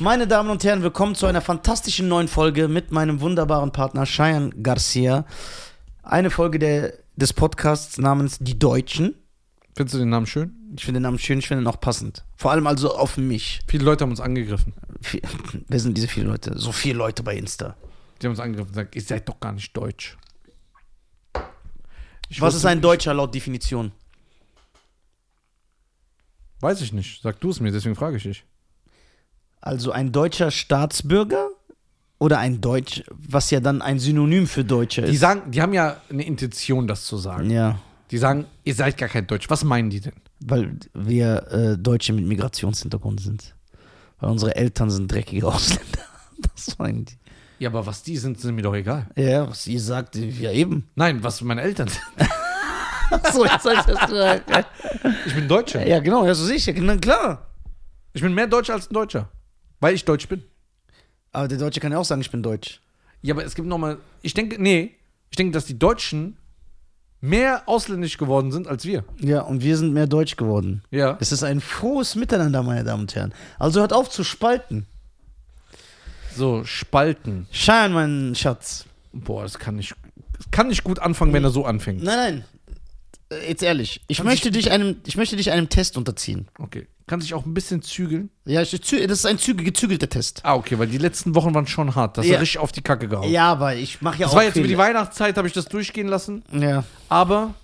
Meine Damen und Herren, willkommen zu einer fantastischen neuen Folge mit meinem wunderbaren Partner Cheyenne Garcia. Eine Folge der, des Podcasts namens Die Deutschen. Findest du den Namen schön? Ich finde den Namen schön, ich finde ihn auch passend. Vor allem also auf mich. Viele Leute haben uns angegriffen. Wer sind diese vielen Leute? So viele Leute bei Insta. Die haben uns angegriffen und gesagt, ihr seid doch gar nicht deutsch. Ich Was ist ein Deutscher laut Definition? Weiß ich nicht. Sag du es mir, deswegen frage ich dich. Also ein deutscher Staatsbürger oder ein Deutsch, was ja dann ein Synonym für Deutscher Die ist. sagen, die haben ja eine Intention, das zu sagen. ja, Die sagen, ihr seid gar kein Deutsch. Was meinen die denn? weil wir äh, Deutsche mit Migrationshintergrund sind. Weil unsere Eltern sind dreckige Ausländer. Das meinen die. Ja, aber was die sind, sind mir doch egal. Ja, was ihr sagt, ja eben. Nein, was meine Eltern sind. Achso, jetzt soll ich das sagen. Ich bin Deutscher. Ja, genau, ja, so sicher, na klar. Ich bin mehr Deutscher als ein Deutscher. Weil ich Deutsch bin. Aber der Deutsche kann ja auch sagen, ich bin Deutsch. Ja, aber es gibt nochmal. Ich denke, nee. Ich denke, dass die Deutschen mehr ausländisch geworden sind als wir. Ja, und wir sind mehr Deutsch geworden. Ja. Es ist ein frohes Miteinander, meine Damen und Herren. Also hört auf zu spalten. So, Spalten. Schein, mein Schatz. Boah, das kann nicht, das kann nicht gut anfangen, wenn er so anfängt. Nein, nein. Jetzt ehrlich, ich Kann möchte, dich einem, ich möchte dich einem Test unterziehen. Okay. Kann sich auch ein bisschen zügeln. Ja, das ist ein züge, gezügelter Test. Ah, okay, weil die letzten Wochen waren schon hart. Das ist Ja. richtig auf die Kacke gehauen. Ja, aber ich mache ja Das auch war jetzt über die Fehler. Weihnachtszeit, habe ich das durchgehen lassen. Ja, Aber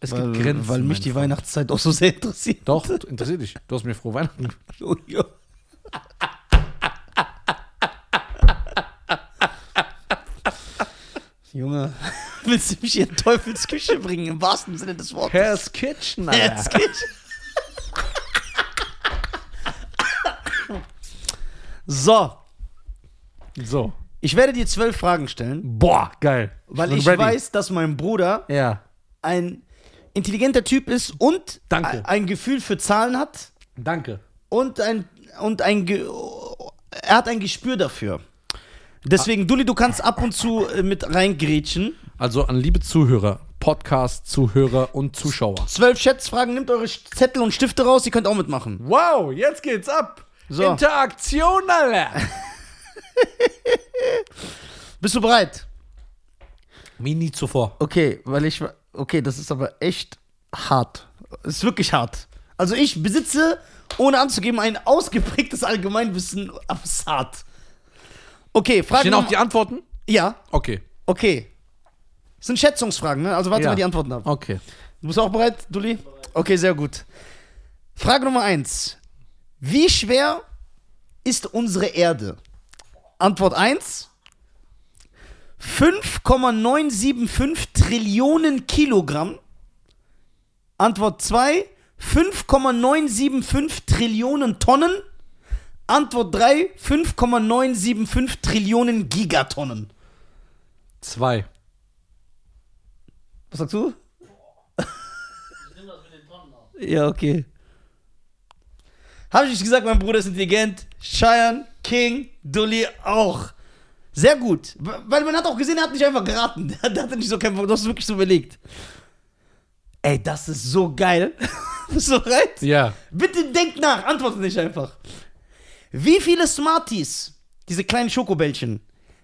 es weil, gibt Grenzen. weil mich die Freund. Weihnachtszeit auch so sehr interessiert. Doch, interessiert dich. Du hast mir frohe Weihnachten. Oh, ja. Junge, willst du mich in Teufels Küche bringen, im wahrsten Sinne des Wortes? Hell's Kitchen, Hell's Kitchen. So, So. ich werde dir zwölf Fragen stellen, Boah, geil. weil bin ich ready. weiß, dass mein Bruder Ja. ein intelligenter Typ ist und Danke. ein- ein Gefühl für Zahlen hat Danke. und ein und ein Ge er hat ein Gespür dafür. Deswegen, Dulli, du kannst ab und zu äh, mit reingrätschen. Also an liebe Zuhörer, Podcast-Zuhörer und Zuschauer. Zwölf Schätzfragen, nehmt eure Zettel und Stifte raus, ihr könnt auch mitmachen. Wow, jetzt geht's ab. So. Interaktion, Alter. Bist du bereit? Wie nie zuvor. Okay, weil ich. Okay, das ist aber echt hart. Es ist wirklich hart. Also ich besitze, ohne anzugeben, ein ausgeprägtes Allgemeinwissen, aber es ist hart. Okay, Frage. Stehen auch die Antworten? ja, Okay. okay. Das sind Schätzungsfragen, ne? Also warte Ja. mal die Antworten ab. Okay. Du bist auch bereit, Dulli? Okay, sehr gut. Frage Nummer eins. Wie schwer ist unsere Erde? Antwort 1. 5,975 Trillionen Kilogramm. Antwort 2. 5,975 Trillionen Tonnen. Antwort 3. 5,975 Trillionen Gigatonnen. Zwei. Was sagst du? Ja, okay. Habe ich nicht gesagt, mein Bruder ist intelligent. Cheyenne, King, Dully auch. Sehr gut. Weil man hat auch gesehen, er hat nicht einfach geraten. Der hatte nicht so kein Du hast wirklich so überlegt. Ey, das ist so geil. Bist du bereit? Ja. Bitte denk nach, antworte nicht einfach. Wie viele Smarties, diese kleinen Schokobällchen,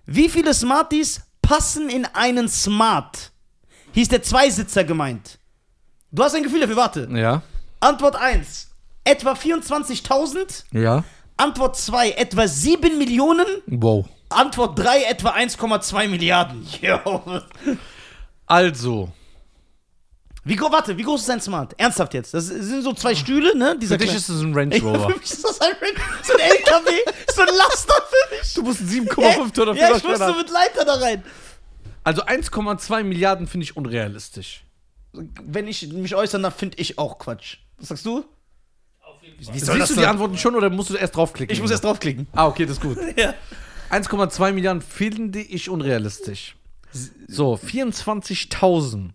wie viele Smarties passen in einen Smart? Hier ist der Zweisitzer gemeint. Du hast ein Gefühl dafür, warte. Ja. Antwort 1, etwa 24.000. Ja. Antwort 2, etwa 7 Millionen. Wow. Antwort 3, etwa 1,2 Milliarden. Jo. Also, Wie, warte, wie groß ist ein Smart? Ernsthaft jetzt. Das sind so zwei Stühle, ne? Dieser für dich ist es ein Range Rover. Für mich ist das ein, so ein LKW, so ein Laster für mich. Du musst 7,5 Tonnen Ja, ich musste haben. mit Leiter da rein. Also 1,2 Milliarden finde ich unrealistisch. Wenn ich mich äußern darf, finde ich auch Quatsch. Was sagst du? Wie soll Siehst du die? Antworten schon oder musst du erst draufklicken? Ich muss erst draufklicken. Ah, okay, das ist gut. Ja. 1,2 Milliarden finde ich unrealistisch. So, 24.000.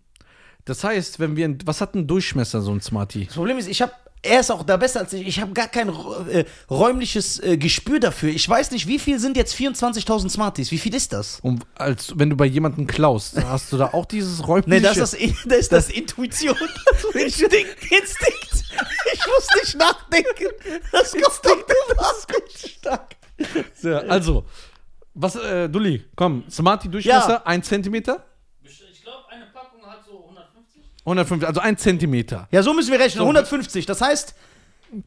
Das heißt, wenn wir. Was hat ein Durchmesser, so ein Smarty? Das Problem ist, ich habe er ist auch da besser als ich. Ich habe gar kein äh, räumliches äh, Gespür dafür. Ich weiß nicht, wie viel sind jetzt 24.000 Smarties? Wie viel ist das? Und als wenn du bei jemandem klaust, hast du da auch dieses räumliche. Nee, das ist das, das, ist das Intuition. Instinkt. Instinkt. Ich muss nicht nachdenken. Das das ist stark. Ja, also, was, äh, Dulli, komm, Smarty Durchmesser, Ja. 1 Zentimeter? 150, also ein Zentimeter. Ja, so müssen wir rechnen. 150. Das heißt,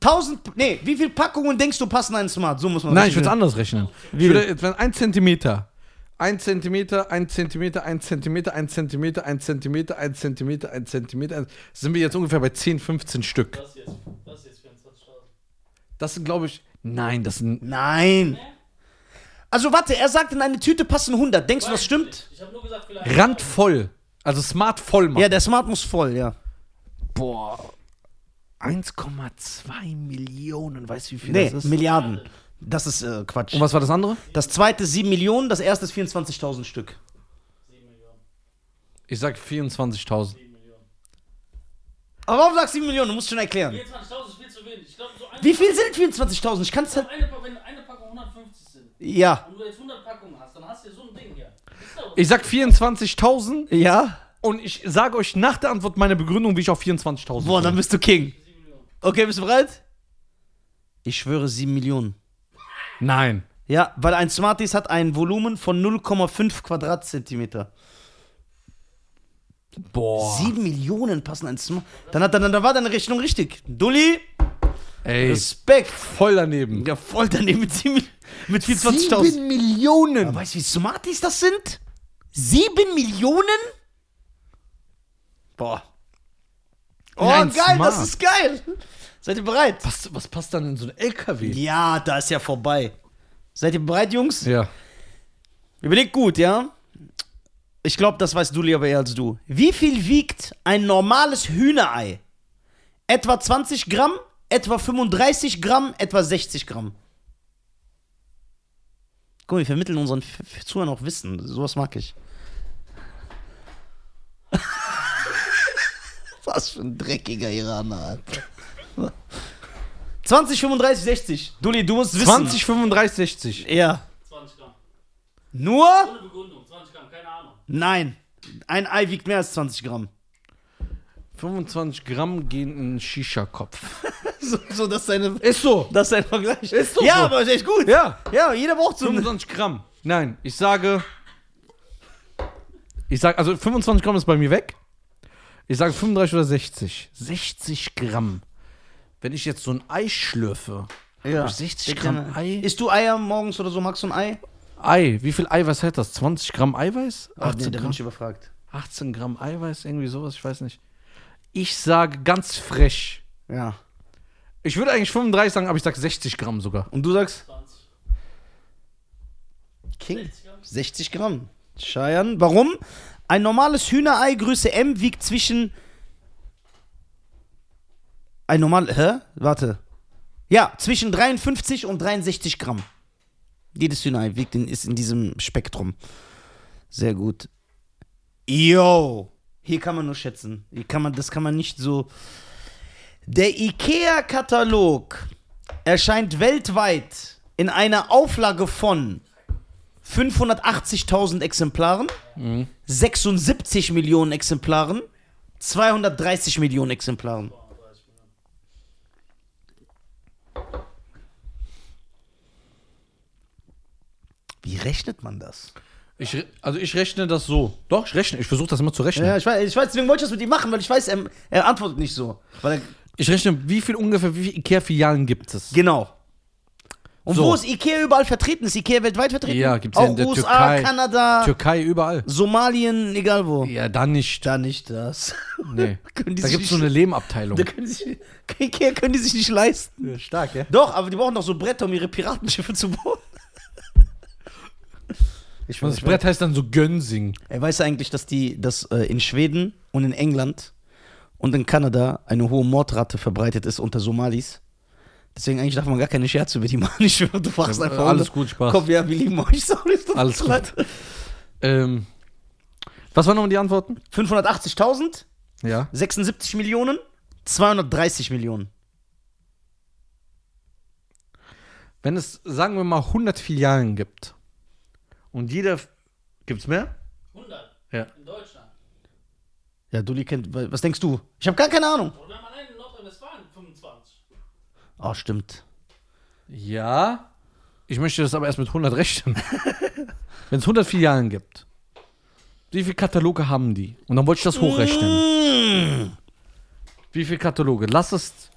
1000. Nee, wie viele Packungen denkst du passen ein Smart? So muss man Nein, ich würde es anders rechnen. Wie ich würde, wenn ein Zentimeter. Ein Zentimeter, ein Zentimeter, ein Zentimeter, ein Zentimeter, ein Zentimeter, ein Zentimeter, ein Zentimeter. Also sind wir jetzt ungefähr bei 10, 15 Stück. Das jetzt, das jetzt für ein Das sind, glaube ich. Nein, das sind. Nein! Also warte, er sagt, in eine Tüte passen 100. Denkst du, das stimmt? Ich, ich habe nur gesagt, vielleicht. Randvoll. Also smart voll machen. Ja, der Smart muss voll, ja. Boah. 1,2 Millionen, weißt du, wie viel Nee, das ist? Milliarden. Das ist äh, Quatsch. Und was war das andere? Das zweite 7 Millionen, das erste ist 24.000 Stück. 7 Millionen. Ich sag 24.000. 7 Millionen. Aber warum sagst du 7 Millionen? Du musst schon erklären. 24.000 ist viel zu wenig. Ich glaube, so eine, Wie viel sind 24.000? Ich kann es halt. Eine, Pa- wenn eine Packung 150 sind Ja. und du jetzt 100 Packungen hast, dann hast du so ein Ding hier. Ist doch- Ich sag 24.000 Ja? und ich sage euch nach der Antwort meine Begründung, wie ich auf 24.000 Boah, dann bist du King. 7 Millionen. Okay, bist du bereit? Ich schwöre 7 Millionen. Nein. Ja, weil ein Smarties hat ein Volumen von 0,5 Quadratzentimeter. Boah. 7 Millionen passen ein Smart. Dann, hat, dann, dann war deine Rechnung richtig. Dulli, Ey, Respekt. voll daneben. Ja, voll daneben mit, 7 mit 24.000. Millionen. Aber Weißt du, wie Smarties das sind? 7 Millionen? Boah. Oh, ein geil, Smart. das ist geil. Seid ihr bereit? Was, was passt dann in so ein LKW? Ja, da ist ja vorbei. Seid ihr bereit, Jungs? Ja. Überlegt gut, ja? Ich glaube, das weißt du lieber eher als du. Wie viel wiegt ein normales Hühnerei? Etwa 20 Gramm, etwa 35 Gramm, etwa 60 Gramm. Guck mal, wir vermitteln unseren F- F- Zuhörern auch Wissen. Sowas mag ich. Was für ein dreckiger Iraner, Alter. 20, 35, 60. Dulli, du musst wissen. 20, 35, 60. Ja. 20 Gramm. Nur? Ohne Begründung. 20 Gramm, keine Ahnung. Nein. Ein Ei wiegt mehr als 20 Gramm. 25 Gramm gehen in einen Shisha-Kopf. So, so das ist deine. Ist so. Das ist dein Vergleich. Ist doch ja, so. aber ist echt gut. Ja. Ja, jeder braucht so eine. 25 Gramm. Nein, ich sage. Ich sage, also 25 Gramm ist bei mir weg. Ich sage 35 oder 60. 60 Gramm. Wenn ich jetzt so ein Ei schlürfe. Ja. Hab ich 60 Gramm Ei? Isst du Eier morgens oder so? Magst du ein Ei? Ei, wie viel Eiweiß hat das? 20 Gramm Eiweiß? Ach, 18, nee, da bin ich überfragt. 18 Gramm Eiweiß, irgendwie sowas, ich weiß nicht. Ich sage ganz frech. Ja. Ich würde eigentlich 35 sagen, aber ich sage 60 Gramm sogar. Und du sagst? 20. King. 60 Gramm. 60 Gramm. Scheiern. Warum? Ein normales Hühnerei Größe M wiegt zwischen. Ein normal. Hä? Warte. Ja, zwischen 53 und 63 Gramm. Jedes Hühnerei wiegt in, ist in diesem Spektrum. Sehr gut. Yo. Hier kann man nur schätzen. Hier kann man, das kann man nicht so. Der IKEA-Katalog erscheint weltweit in einer Auflage von 580.000 Exemplaren, 76 Millionen Exemplaren, 230 Millionen Exemplaren. Wie rechnet man das? Ich, also ich rechne das so. Doch, ich rechne. Ich versuche das immer zu rechnen. Ja, ich weiß, ich weiß, deswegen wollte ich das mit ihm machen, weil ich weiß, er, er antwortet nicht so. Weil er, Ich rechne, wie viel ungefähr, wie viele Ikea-Filialen gibt es? genau. Und So. wo ist Ikea überall vertreten? Ist Ikea weltweit vertreten? Ja, gibt's ja Auch in der USA, Türkei. Kanada, Türkei, überall. Somalien, egal wo. Ja, dann nicht. Da nicht das. Nee. Da gibt es so eine Lehmabteilung. Da können sich, Ikea können die sich nicht leisten. Stark, ja? Doch, aber die brauchen doch so Bretter, um ihre Piratenschiffe zu bauen. Ich das Brett heißt dann so Gönsing. Er weiß eigentlich, dass die, dass äh, in Schweden und in England und in Kanada eine hohe Mordrate verbreitet ist unter Somalis. Deswegen eigentlich darf man gar keine Scherze über die machen. Ich schwöre, du fragst Ja, einfach. alles gut, Spaß. Komm, ja, wir lieben euch. Sorry, Alles leid. Ähm, was waren nochmal die Antworten? 580.000, Ja. 76 Millionen, 230 Millionen. Wenn es, sagen wir mal, 100 Filialen gibt und jeder. Gibt es mehr? 100 Ja. in Deutschland. Ja, Dulli kennt. Was denkst du? Ich habe gar keine Ahnung. Oder allein in Nordrhein-Westfalen 25. Oh, stimmt. Ja. Ich möchte das aber erst mit 100 rechnen. Wenn es 100 Filialen gibt, wie viele Kataloge haben die? Und dann wollte ich das hochrechnen. Mm. Wie viele Kataloge? Lass es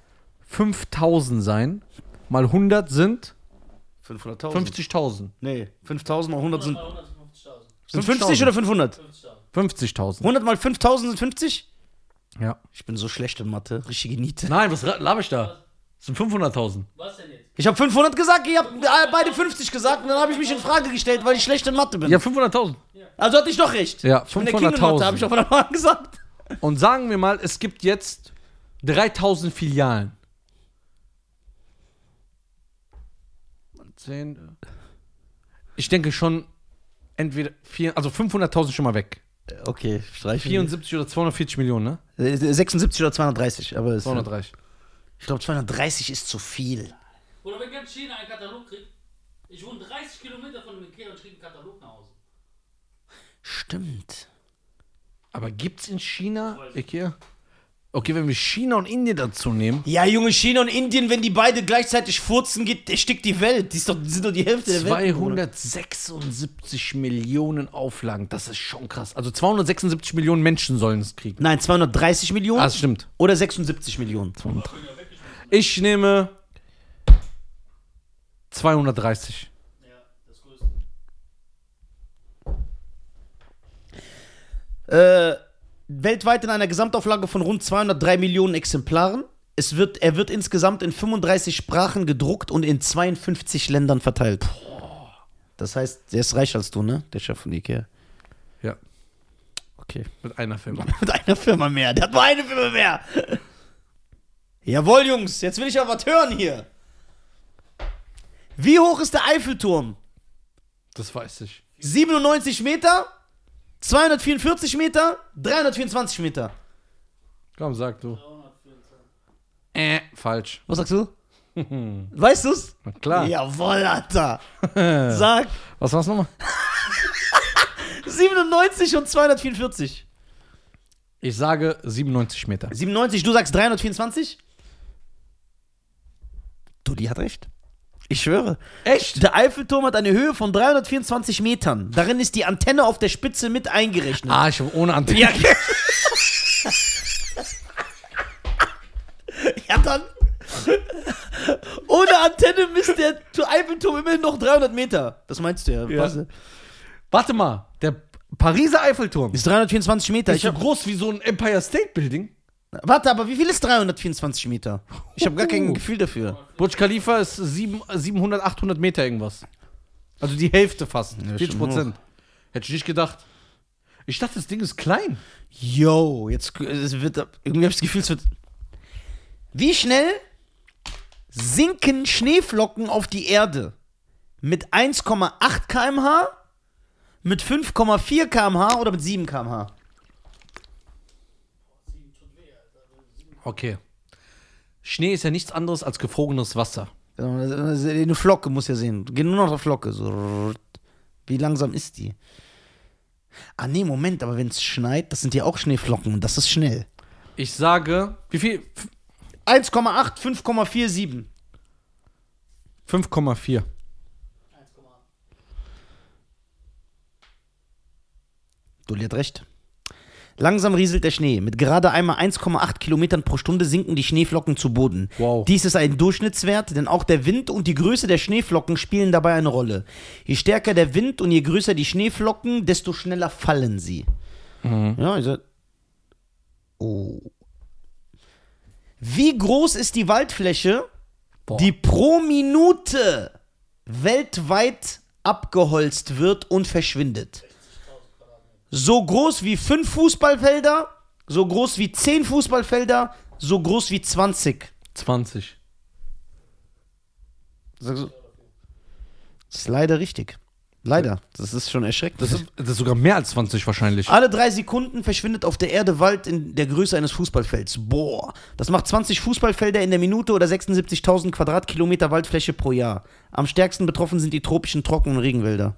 5000 sein. Mal 100 sind 500.000. 50.000. Nee, 5.000 mal 100 sind, 100 mal 150.000. sind 50 oder 500? 50.000. 50.000. 100 mal 5.000 sind 50? Ja. Ich bin so schlecht in Mathe. Richtige Niete. Nein, was laber ich da? Das sind 500.000. Was denn jetzt? Ich habe 500 gesagt, ihr habt äh, beide 50 gesagt und dann habe ich mich in Frage gestellt, weil ich schlecht in Mathe bin. Ja, 500.000. Also hatte ich doch recht. Ja, Ich bin der King in Mathe, 500.000. habe ich doch von an gesagt. Und sagen wir mal, es gibt jetzt 3000 Filialen. 10. Ich denke schon, entweder, vier, also 500.000 schon mal weg. Okay, streichen. 74 oder 240 Millionen, ne? Äh, 76 oder 230, aber es, 230. ich glaube 230 ist zu viel. Oder wenn ganz China einen Katalog kriegt, ich wohne 30 Kilometer von dem Ikea und kriege einen Katalog nach Hause. Stimmt. Aber gibt's in China. Ikea? Okay, wenn wir China und Indien dazu nehmen. Ja, Junge, China und Indien, wenn die beide gleichzeitig furzen, geht, erstickt die Welt. Die, ist doch, sind doch die Hälfte der Welt. Bruder. 276 Millionen Auflagen, das ist schon krass. Also 276 Millionen Menschen sollen es kriegen. Nein, 230 Millionen Ah, das stimmt. oder 76 Millionen. Ich nehme 230. Ja, das größte. Äh, weltweit in einer Gesamtauflage von rund 203 Millionen Exemplaren. Es wird, er wird insgesamt in 35 Sprachen gedruckt und in 52 Ländern verteilt. Das heißt, der ist reicher als du, ne? Der Chef von Ikea. Ja, Okay. mit einer Firma. Mit einer Firma mehr. Der hat nur eine Firma mehr. Jawohl, Jungs. Jetzt will ich aber was hören hier. Wie hoch ist der Eiffelturm? Das weiß ich. 97 Meter? 244 Meter? 324 Meter? Komm, sag du. 324. Äh, falsch. Was sagst du? weißt du's? Na klar. Jawohl, Alter. Sag Was war's nochmal? 97 und 244. Ich sage 97 Meter. 97, du sagst 324? Dulli hat recht. Ich schwöre. Echt? Der Eiffelturm hat eine Höhe von 324 Metern. Darin ist die Antenne auf der Spitze mit eingerechnet. Ah, ich habe ohne Antenne. Ja, ja dann. Ohne Antenne misst der Eiffelturm immerhin noch 300 Meter. Das meinst du ja. Ja. Was? Warte mal, der Pariser Eiffelturm Ist 324 Meter. ist so hab, groß wie so ein Empire State Building. Warte, aber wie viel ist 324 Meter? Ich habe gar kein. Gefühl dafür. Burj Khalifa ist sieben- 700, 800 Meter irgendwas. Also die Hälfte fast. Ja, 40 schon Prozent. Hätte ich nicht gedacht. Ich dachte, das Ding ist klein. Yo, jetzt es wird irgendwie habe ich das Gefühl, es wird. Wie schnell sinken Schneeflocken auf die Erde? Mit 1,8 km/h, mit 5,4 km/h oder mit 7 km/h? Sieben tut weh, Alter. Sieben. Okay. Schnee ist ja nichts anderes als gefrorenes Wasser. Eine Flocke muss ja sehen. Geh nur noch auf Flocke. So. Wie langsam ist die? Ah, nee, Moment, aber wenn es schneit, das sind ja auch Schneeflocken und das ist schnell. Ich sage, wie viel? 1,8, 5,47. 5,4. 1,8. Dulli hat recht. Langsam rieselt der Schnee. Mit gerade einmal 1,8 Kilometern pro Stunde sinken die Schneeflocken zu Boden. Wow. Dies ist ein Durchschnittswert, denn auch der Wind und die Größe der Schneeflocken spielen dabei eine Rolle. Je stärker der Wind und je größer die Schneeflocken, desto schneller fallen sie. Ja, also. Oh. Wie groß ist die Waldfläche, Boah. die pro Minute weltweit abgeholzt wird und verschwindet? So groß wie fünf Fußballfelder, so groß wie zehn Fußballfelder, so groß wie 20. 20. Das ist leider richtig. Leider. Das ist schon erschreckend. Das ist, das ist sogar mehr als 20 wahrscheinlich. Alle drei Sekunden verschwindet auf der Erde Wald in der Größe eines Fußballfelds. Boah. Das macht 20 Fußballfelder in der Minute oder 76.000 Quadratkilometer Waldfläche pro Jahr. Am stärksten betroffen sind die tropischen Trocken- und Regenwälder.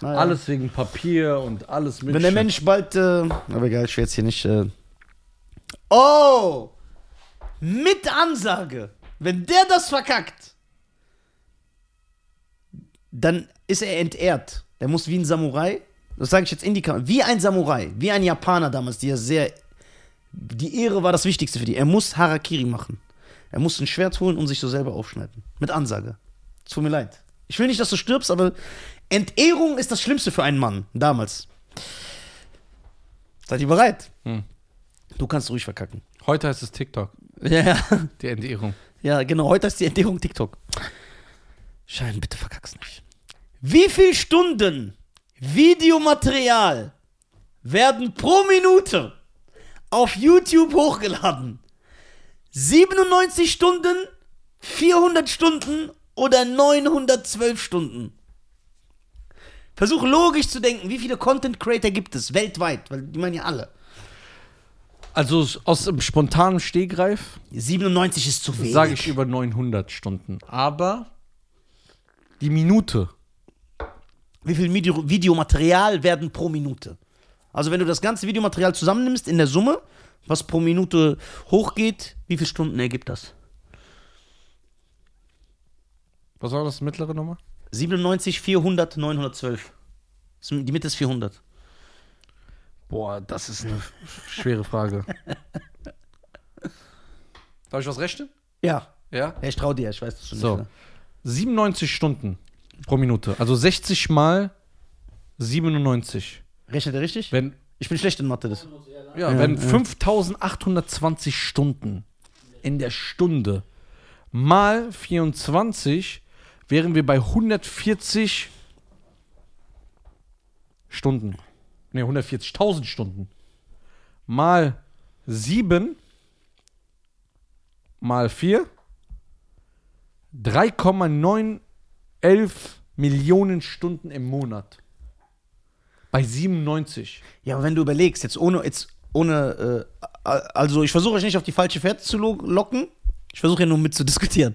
Naja. Alles wegen Papier und alles mit. Wenn der Mensch bald. Äh, aber egal, ich will jetzt hier nicht. Äh oh! Mit Ansage. Wenn der das verkackt. dann ist er entehrt. Der muss wie ein Samurai, das sage ich jetzt in die Kamera, wie ein Samurai, wie ein Japaner damals, die ja sehr, die Ehre war das Wichtigste für die. Er muss Harakiri machen. Er muss ein Schwert holen und sich so selber aufschneiden. Mit Ansage. Tut mir leid. Ich will nicht, dass du stirbst, aber Entehrung ist das Schlimmste für einen Mann, damals. Seid ihr bereit? Hm. Du kannst ruhig verkacken. Heute heißt es TikTok, Ja, ja. die Entehrung. Ja, genau. Heute ist die Entehrung TikTok. Schein, bitte verkack's nicht. Wie viel Stunden Videomaterial werden pro Minute auf YouTube hochgeladen? 97 Stunden, 400 Stunden oder 912 Stunden? Versuch logisch zu denken, wie viele Content Creator gibt es weltweit? Weil die meinen ja alle. Also aus dem spontanen Stehgreif 97 ist zu wenig. sage ich über 900 Stunden. Aber die Minute. wie viel Video Videomaterial werden pro Minute. Also wenn du das ganze Videomaterial zusammennimmst in der Summe, was pro Minute hochgeht, wie viele Stunden ergibt das? Was war das mittlere Nummer? 97, 400, 912. Das- Die Mitte ist 400. Boah, das ist eine schwere Frage. Darf ich was rechnen? Ja. Ja. ich trau dir, ich weiß das schon So. nicht. 97 Stunden pro Minute. Also 60 mal 97. ne? Rechnet er richtig? Wenn, Ich bin schlecht in Mathe. Das. ja, Ja, wenn ja. 5820 Stunden in der Stunde mal 24 wären wir bei 140 Stunden. Ne, 140.000 Stunden. Mal 7 mal 4 3,911 Millionen Stunden im Monat. Bei 97. Ja, aber wenn du überlegst, jetzt ohne, jetzt ohne, äh, also ich versuche euch nicht auf die falsche Fährte zu lo- locken. Ich versuche ja nur mit zu diskutieren.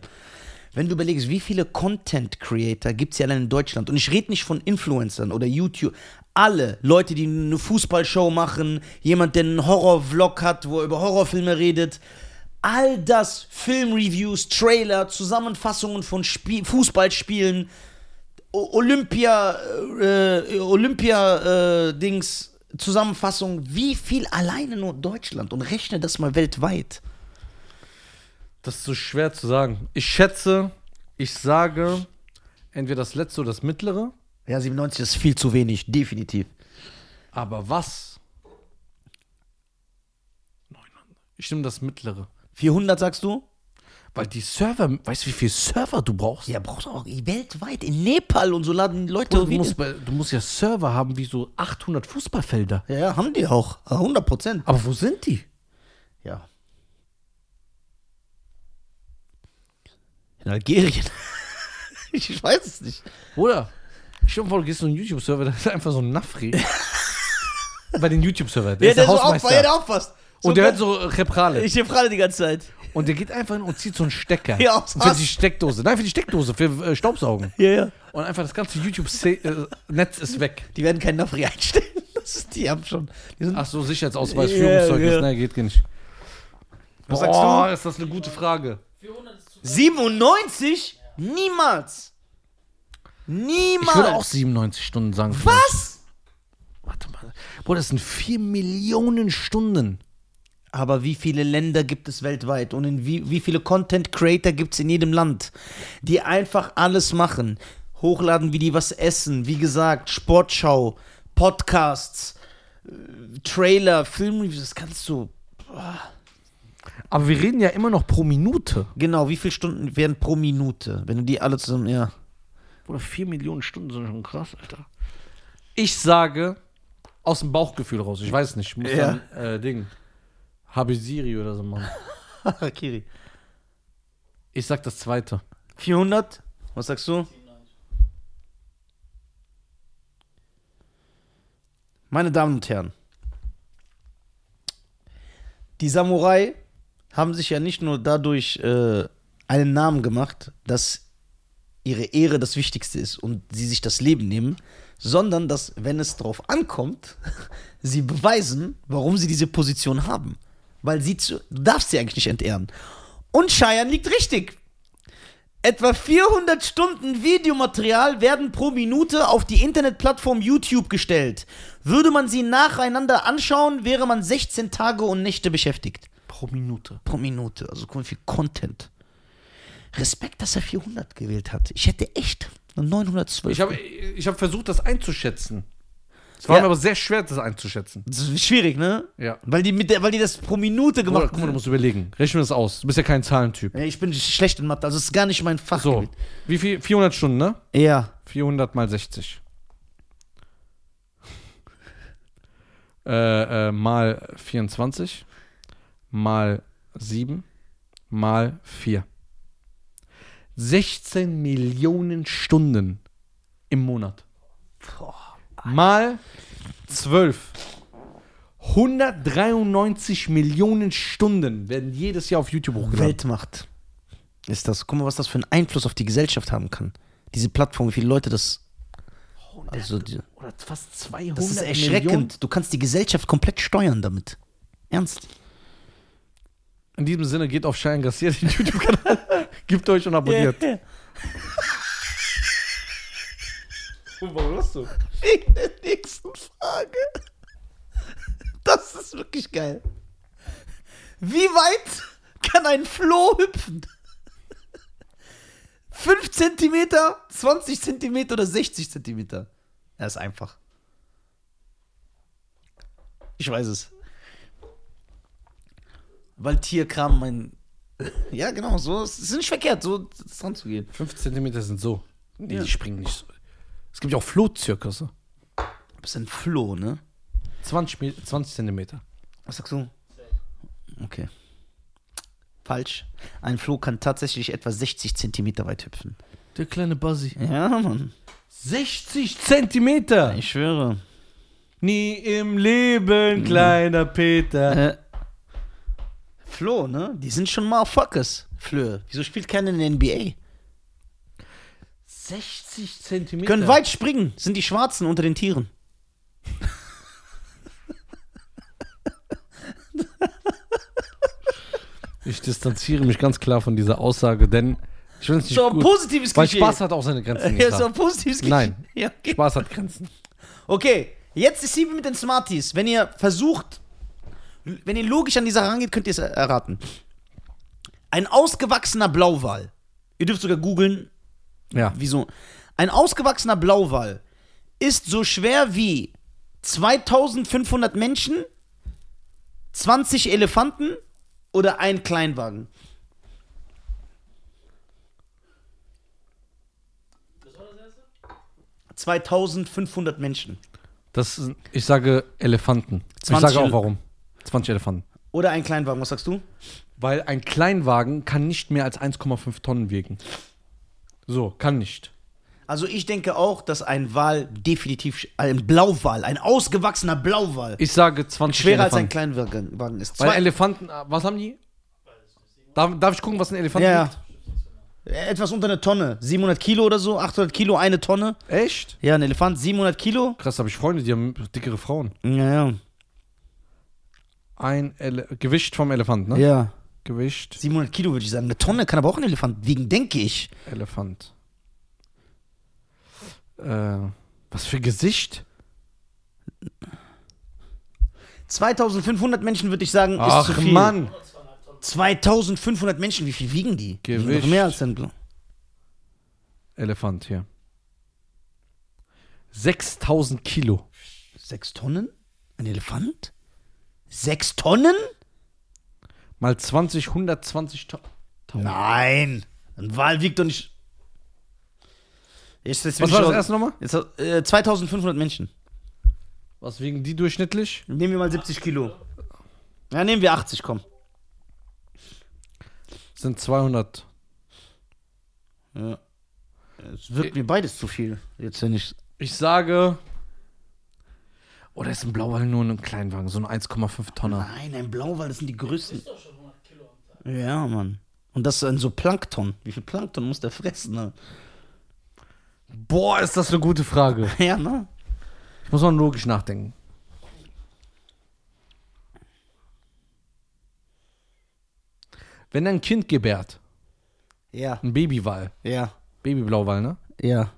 Wenn du überlegst, wie viele Content Creator gibt es ja allein in Deutschland, und ich rede nicht von Influencern oder YouTube, alle Leute, die eine Fußballshow machen, jemand, der einen Horror-Vlog hat, wo er über Horrorfilme redet, all das, Filmreviews, Trailer, Zusammenfassungen von Spie Fußballspielen, Olympia, äh, Olympia, äh, Dings, Zusammenfassung, wie viel alleine nur Deutschland? Und rechne das mal weltweit. Das ist so schwer zu sagen. Ich schätze, ich sage entweder das letzte oder das mittlere. Ja, 97 ist viel zu wenig, definitiv. Aber was? 900. Ich nehme das mittlere. 400 sagst du? Weil die Server, weißt du, wie viel Server du brauchst? Ja, brauchst du auch weltweit. In Nepal und so laden Leute Bruder, du, musst bei, du musst ja Server haben wie so 800 Fußballfelder. Ja, ja, haben die auch. 100 Prozent. Aber wo sind die? In Algerien. ich weiß es nicht. Oder? Stell dir vor, du gehst so einen YouTube-Server, da ist einfach so ein Nafri. bei den YouTube-Server. Der Ja, ist der, der, so. Ja, der aufpasst. und der hat so Reprale. Ich frage die ganze Zeit. Und der geht einfach hin und zieht so einen Stecker. Ja, aus für die Steckdose. Nein, für die Steckdose, für äh, Staubsaugen. Ja, ja. Und einfach das ganze YouTube-Netz ist weg. Die werden keinen Nafri einstellen. Das ist, die haben schon. Die sind, Ach so, Sicherheitsausweis, Ja, Führungszeugnis. ja. Nein, geht nicht. Was sagst Boah, du? ist das eine gute Frage. 400 ist zu 97? Niemals. Ich würde Niemals. auch 97 Stunden sagen. Was? Warte mal. Boah, das sind 4 Millionen Stunden. Aber wie viele Länder gibt es weltweit und in wie, wie viele Content Creator gibt es in jedem Land, die einfach alles machen? Hochladen, wie die was essen, wie gesagt, Sportschau, Podcasts, äh, Trailer, Filmreviews, das kannst du. Aber wir reden ja immer noch pro Minute. Genau, wie viele Stunden werden pro Minute? Wenn du die alle zusammen, ja. Oder 4 Millionen Stunden sind schon krass, Alter. Ich sage aus dem Bauchgefühl raus. Ich weiß nicht. Ich muss Ja. dann, äh, Ding. Habisiri oder so machen. Harakiri. Ich sag das zweite. 400? Was sagst du? 97. Meine Damen und Herren, die Samurai haben sich ja nicht nur dadurch äh, einen Namen gemacht, dass ihre Ehre das Wichtigste ist und sie sich das Leben nehmen, sondern dass, wenn es darauf ankommt, sie beweisen, warum sie diese Position haben. Weil sie zu, du darfst sie eigentlich nicht entehren. Und Cheyenne liegt richtig. Etwa 400 Stunden Videomaterial werden pro Minute auf die Internetplattform YouTube gestellt. Würde man sie nacheinander anschauen, wäre man 16 Tage und Nächte beschäftigt. Pro Minute. Pro Minute. Also guck mal, wie viel Content. Respekt, dass er 400 gewählt hat. Ich hätte echt 912. Ich habe ich hab versucht, das einzuschätzen. Es war Ja. mir aber sehr schwer, das einzuschätzen. das ist schwierig, ne? Ja. Weil die, mit der, weil die das pro Minute gemacht guck mal, du musst überlegen. Rechne das aus. Du bist ja kein Zahlentyp. Ja, ich bin schlecht in Mathe, also es ist gar nicht mein So, Fachgebiet. wie viel? 400 Stunden, ne? Ja. 400 mal 60. Äh, äh, mal 24 mal 7 mal 4. 16 Millionen Stunden im Monat. Mal 12. 193 Millionen Stunden werden jedes Jahr auf YouTube hochgeladen. Weltmacht ist das. Guck mal, was das für einen Einfluss auf die Gesellschaft haben kann. Diese Plattform, wie viele Leute das. Also, die, Oder fast 200 das ist Millionen. erschreckend. Du kannst die Gesellschaft komplett steuern damit. Ernst. In diesem Sinne, geht auf Cheyenne Garcia, den YouTube-Kanal, gibt euch und abonniert. Warum hast du? Wegen der nächsten Frage. Das ist wirklich geil. Wie weit kann ein Floh hüpfen? 5 Zentimeter, 20 Zentimeter oder 60 Zentimeter? Er ist einfach. Ich weiß es. Weil Tierkram mein. Ja, genau, so. Es ist nicht verkehrt, so dran zu gehen. 5 Zentimeter sind so. Nee, Ja. die springen nicht so. Es gibt ja auch Flohzirkusse. Du bist ein Floh, ne? 20, Mi- 20 Zentimeter. Was sagst du? Okay. Falsch. Ein Floh kann tatsächlich etwa 60 Zentimeter weit hüpfen. Der kleine Buzzy. Ja, Mann. 60 Zentimeter! Ich schwöre. Nie im Leben, kleiner Peter. Äh, Floh, ne? Die sind schon Motherfuckers. Flöhe. Wieso spielt keiner in der NBA? 60 Zentimeter. Können weit springen. Sind die Schwarzen unter den Tieren. Ich distanziere mich ganz klar von dieser Aussage, denn ich finde es nicht So ein gut. positives Weil Klischee. Spaß hat auch seine Grenzen. Ja, so ein positives Klischee. Nein. Ja, okay. Spaß hat Grenzen. Okay, jetzt ist sie mit den Smarties. Wenn ihr versucht, wenn ihr logisch an die Sache rangeht, könnt ihr es erraten. Ein ausgewachsener Blauwal. Ihr dürft sogar googeln, Ja. wieso. Ein ausgewachsener Blauwal ist so schwer wie 2500 Menschen, 20 Elefanten oder ein Kleinwagen. Das war das erste? 2500 Menschen. Das ich sage Elefanten. Ich 20 sage auch warum. 20 Elefanten. Oder ein Kleinwagen, was sagst du? Weil ein Kleinwagen kann nicht mehr als 1,5 Tonnen wiegen. So, kann nicht. Also ich denke auch, dass ein Wal definitiv, ein Blauwal, ein ausgewachsener Blauwal, Ich sage 20 schwerer als ein Elefanten. Kleinwagen Wagen ist. Weil Zwei, Elefanten, äh, was haben die? Darf, darf ich gucken, was ein Elefant ja, wiegt? ja. Etwas unter eine Tonne. 700 Kilo oder so, 800 Kilo, eine Tonne. Echt? Ja, ein Elefant, 700 Kilo. Krass, habe ich Freunde, die haben dickere Frauen. Ja, ja. Ein Ele Gewicht vom Elefant, ne? Ja, Gewicht 700 Kilo würde ich sagen. Eine Tonne kann aber auch ein Elefant wiegen, denke ich. Elefant. Äh, was für Gesicht? 2500 Menschen würde ich sagen, ist Ach zu viel. Mann. 2500 Menschen, wie viel wiegen die? Die Gewicht. Doch mehr als ein. Elefant hier. 6000 Kilo. Sechs Tonnen? Ein Elefant? Sechs Tonnen? Mal 20, 120 Tonnen. Nein. Ein Wal wiegt doch nicht. Jetzt, jetzt Was war das erste nochmal? Jetzt, äh, 2500 Menschen. Was wiegen die durchschnittlich? Nehmen wir mal 70 Kilo. Ja, nehmen wir 80, komm. Sind 200. Ja. Es wird mir beides zu viel. Jetzt wenn ich. Ich sage. Oder ist ein Blauwal nur ein Kleinwagen, so ein 1,5 Tonner? Nein, ein Blauwal, das sind die größten. Ist doch schon 100 Kilo am Tag. Ja, Mann. Und das in so Plankton. Wie viel Plankton muss der fressen? Ne? Boah, ist das eine gute Frage. Ja, ne? Ich muss mal logisch nachdenken. Wenn ein Kind gebärt, Ja, Ein Babywal. ja, Babyblauwal, ne? ja.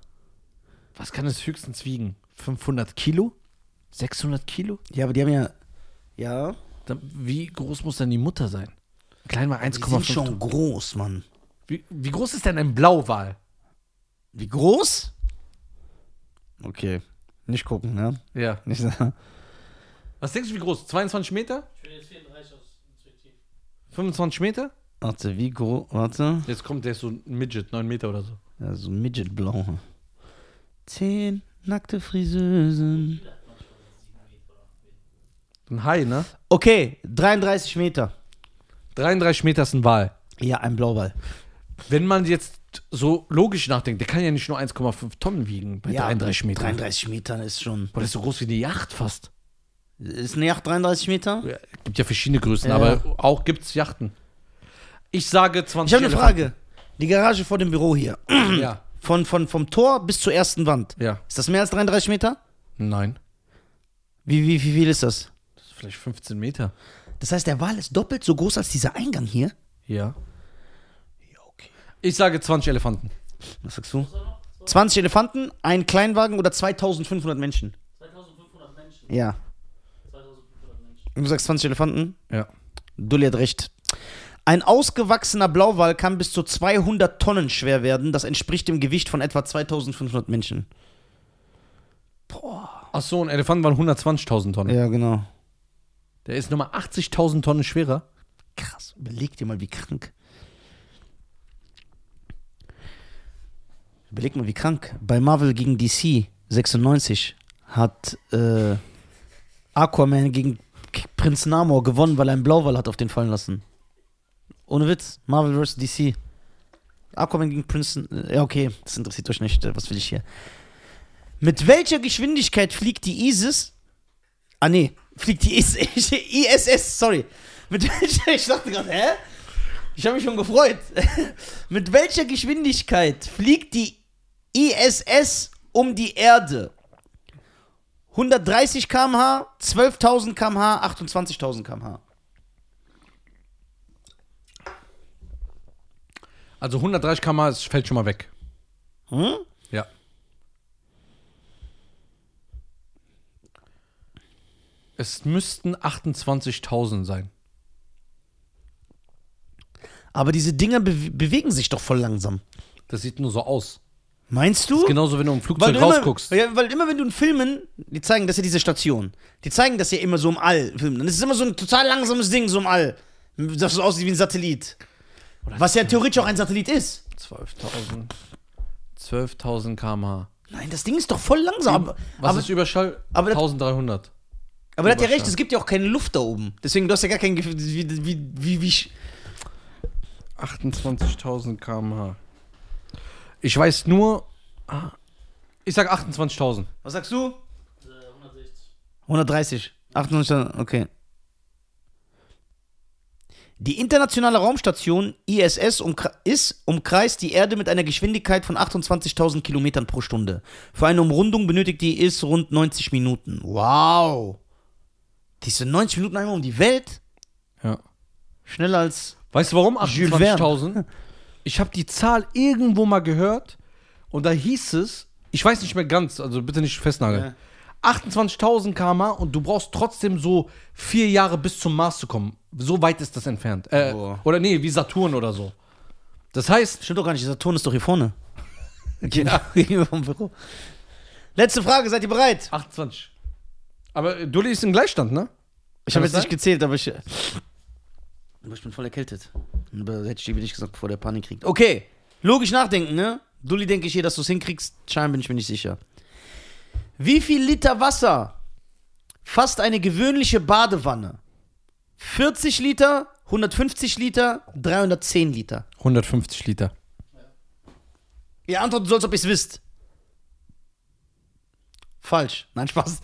Was kann es höchstens wiegen? 500 Kilo? 600 Kilo? Ja, aber die haben ja. Ja. Dann, wie groß muss denn die Mutter sein? Ein Kleinwal Die sind 1,5 schon Tonnen. groß, Mann. Wie, wie groß ist denn ein Blauwal? Wie groß? Okay. Nicht gucken, ne? Ja. Nicht sagen. Was denkst du, wie groß? 22 Meter? Ich bin jetzt 34 aus intuitiv. 25 Meter? Warte, wie groß? Warte. Jetzt kommt der ist so ein Midget, 9 Meter oder so. Ja, so Midgetblau. Zehn nackte Friseusen. Ein Hai, ne? Okay, 33 Meter. 33 Meter ist ein Wal. Ja, ein Blauwal. Wenn man jetzt so logisch nachdenkt, der kann ja nicht nur 1,5 Tonnen wiegen bei ja, 33 Metern. 33 Meter ist schon. Boah, das ist so groß wie die Yacht fast. Ist eine Yacht 33 Meter? Ja, gibt ja verschiedene Größen, Ja. aber auch gibt's Yachten. Ich sage 20 Ich habe eine Frage. Die Garage vor dem Büro hier. Ja. Von, von, vom Tor bis zur ersten Wand. Ja. Ist das mehr als 33 Meter? Nein. Wie, wie, wie viel ist das? Vielleicht 15 Meter. Das heißt, der Wal ist doppelt so groß als dieser Eingang hier? Ja. Ja, okay. Ich sage 20 Elefanten. Was sagst du? Was war noch? 20 Elefanten, ein Kleinwagen oder 2500 Menschen? 2500 Menschen. Ja. 2500 Menschen. Du sagst 20 Elefanten? Ja. Dulli hat recht. Ein ausgewachsener Blauwal kann bis zu 200 Tonnen schwer werden. Das entspricht dem Gewicht von etwa 2500 Menschen. Ach so, ein Elefant waren 120.000 Tonnen. Ja, genau. Der ist nochmal 80.000 Tonnen schwerer. Krass. Überleg dir mal, wie krank. Überleg mal, wie krank. Bei Marvel gegen DC 96 hat äh, Aquaman gegen Prinz Namor gewonnen, weil er einen Blauwal hat auf den fallen lassen. Ohne Witz. Marvel vs. DC. Aquaman gegen Prinz. äh, Ja, okay. Das interessiert euch nicht. Was will ich hier? Mit welcher Geschwindigkeit fliegt die ISIS? Ah, nee. Fliegt die IS ISS, sorry. Mit welcher, ich dachte gerade, hä? Ich habe mich schon gefreut. Mit welcher Geschwindigkeit fliegt die ISS um die Erde? 130 km/h, 12.000 km/h, 28.000 km/h. Also 130 km es fällt schon mal weg. Hm? Ja. Es müssten 28.000 sein. Aber diese Dinger be bewegen sich doch voll langsam. Das sieht nur so aus. Meinst du? Das ist genauso, wenn du im Weil, Flugzeug du immer, rausguckst. ja, weil immer, wenn du in Filmen, die zeigen das ja diese Station, die zeigen das ja immer so im All. Filmen. Es ist immer so ein total langsames Ding, so im All. Das so aussieht wie ein Satellit. Was ja theoretisch auch ein Satellit ist. 12.000. 12.000 km/h. Nein, das Ding ist doch voll langsam. Was aber, ist Überschall? aber das- 1300. aber er hat ja recht, es gibt ja auch keine Luft da oben. Deswegen, du hast ja gar kein Gefühl, wie, wie, wie, wie, 28.000 km/h. Ich weiß nur. ah, Ich sag 28.000. Was sagst du? Äh, 160. 130. 98, okay. Die internationale Raumstation ISS umkre ist, umkreist die Erde mit einer Geschwindigkeit von 28.000 Kilometern pro Stunde. Für eine Umrundung benötigt die IS rund 90 Minuten. Wow. Die sind 90 Minuten einmal um die Welt. Ja. Schneller als. Weißt du warum Jules 28.000? Ich habe die Zahl irgendwo mal gehört und da hieß es, ich weiß nicht mehr ganz, also bitte nicht festnageln. 28.000 km und du brauchst trotzdem so vier Jahre bis zum Mars zu kommen. So weit ist das entfernt. Äh, oder nee, wie Saturn oder so. Das heißt, Stimmt doch gar nicht, Saturn ist doch hier vorne. Genau, Büro. Letzte Frage, seid ihr bereit? 28. Aber äh, Dulli ist im Gleichstand, ne? Ich habe das jetzt nicht gezählt, aber ich. Aber ich bin voll erkältet. Aber hätte ich dir nicht gesagt, bevor der Panik kriegt. Okay, logisch nachdenken, ne? Dulli denke ich hier, dass du es hinkriegst. Schein bin ich mir nicht sicher. Wie viel Liter Wasser fasst eine gewöhnliche Badewanne? 40 Liter, 150 Liter, 310 Liter. 150 Liter. Ihr antwortet so, als ob ihr es wisst. Falsch. Nein, Spaß.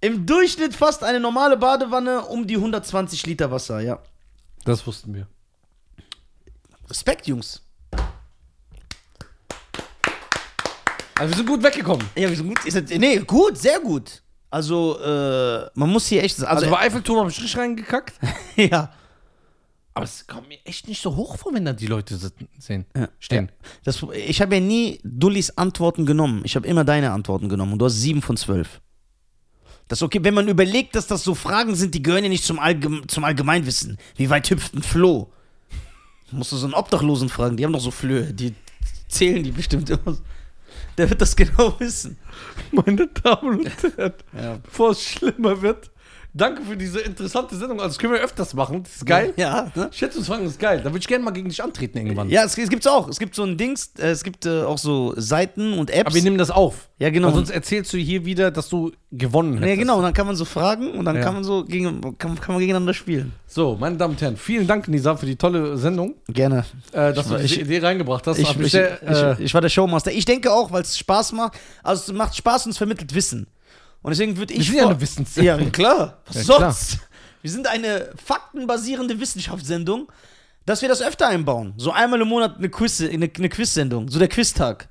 Im Durchschnitt fasst eine normale Badewanne um die 120 Liter Wasser, ja. Das wussten wir. Respekt, Jungs. Also wir sind gut weggekommen. Ja, wieso gut? Ist das, nee, gut, sehr gut. Also, äh, man muss hier echt. Also, Also bei Eiffelturm habe ich richtig reingekackt. ja. Aber es kommt mir echt nicht so hoch vor, wenn da die Leute sitzen, sehen, Ja. stehen. Das, ich habe ja nie Dullis Antworten genommen. Ich habe immer deine Antworten genommen und du hast sieben von zwölf. Das okay, wenn man überlegt, dass das so Fragen sind, die gehören ja nicht zum, Allgeme zum Allgemeinwissen. Wie weit hüpft ein Floh? Musst du so einen Obdachlosen fragen, die haben doch so Flöhe, die zählen die bestimmt immer. Der wird das genau wissen. Meine Damen und Herren, Ja. bevor es schlimmer wird, danke für diese interessante Sendung. Also, das können wir öfters machen. Das ist geil. Ja, ne? Schätzungsfragen ist geil. Da würde ich gerne mal gegen dich antreten irgendwann. Ja, es, es gibt's auch. Es gibt so ein Dings, äh, es gibt äh, auch so Seiten und Apps. Aber wir nehmen das auf. Ja, genau. Weil sonst erzählst du hier wieder, dass du gewonnen hättest. ja, genau, und dann kann man so fragen und dann Ja. kann man so gegen, kann, kann man gegeneinander spielen. So, meine Damen und Herren, vielen Dank, Nisa, für die tolle Sendung, Gerne. äh, dass Ich- du diese Idee reingebracht hast. Ich, ich, sehr, äh, ich, ich war der Showmaster. Ich denke auch, weil es Spaß macht. Also es macht Spaß und es vermittelt Wissen. Und deswegen würde ich. wir sind ja eine Wissenssendung. Ja, klar. Was Ja, klar. sonst? Wir sind eine faktenbasierende Wissenschaftssendung, dass wir das öfter einbauen. So einmal im Monat eine Quiz, eine, eine Quiz-Sendung. So der Quiztag.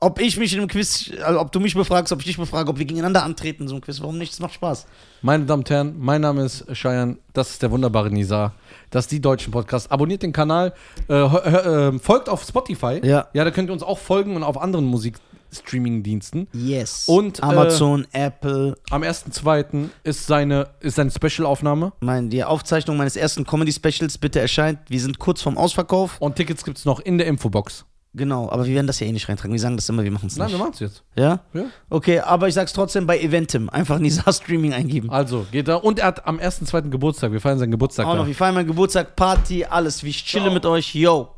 Ob ich mich in einem Quiz, also ob du mich befragst, ob ich dich befrage, ob wir gegeneinander antreten so einem Quiz. Warum nicht? Das macht Spaß. Meine Damen und Herren, mein Name ist Cheyenne, das ist der wunderbare Nisa, das ist die deutschen Podcast. Abonniert den Kanal, äh, äh, folgt auf Spotify. Ja. Ja, da könnt ihr uns auch folgen und auf anderen Musikstreaming-Diensten. Yes. Und, äh, Amazon, Apple, Am 1.2. ist seine, ist seine Special-Aufnahme mein, die Aufzeichnung meines ersten Comedy-Specials bitte erscheint. Wir sind kurz vorm Ausverkauf. und Tickets gibt es noch in der Infobox. Genau, aber wir werden das ja eh nicht reintragen. Wir sagen das immer, wir machen es Nein, nicht. wir machen es jetzt. Ja? Ja. Okay, aber ich sag's trotzdem bei Eventim. Einfach Nisa Streaming eingeben. Also, geht da. Und er hat am 1.2. Geburtstag. Wir feiern seinen Geburtstag Auch noch, wir feiern meinen Geburtstag, Party, alles. Ich chille Ciao. mit euch. Yo.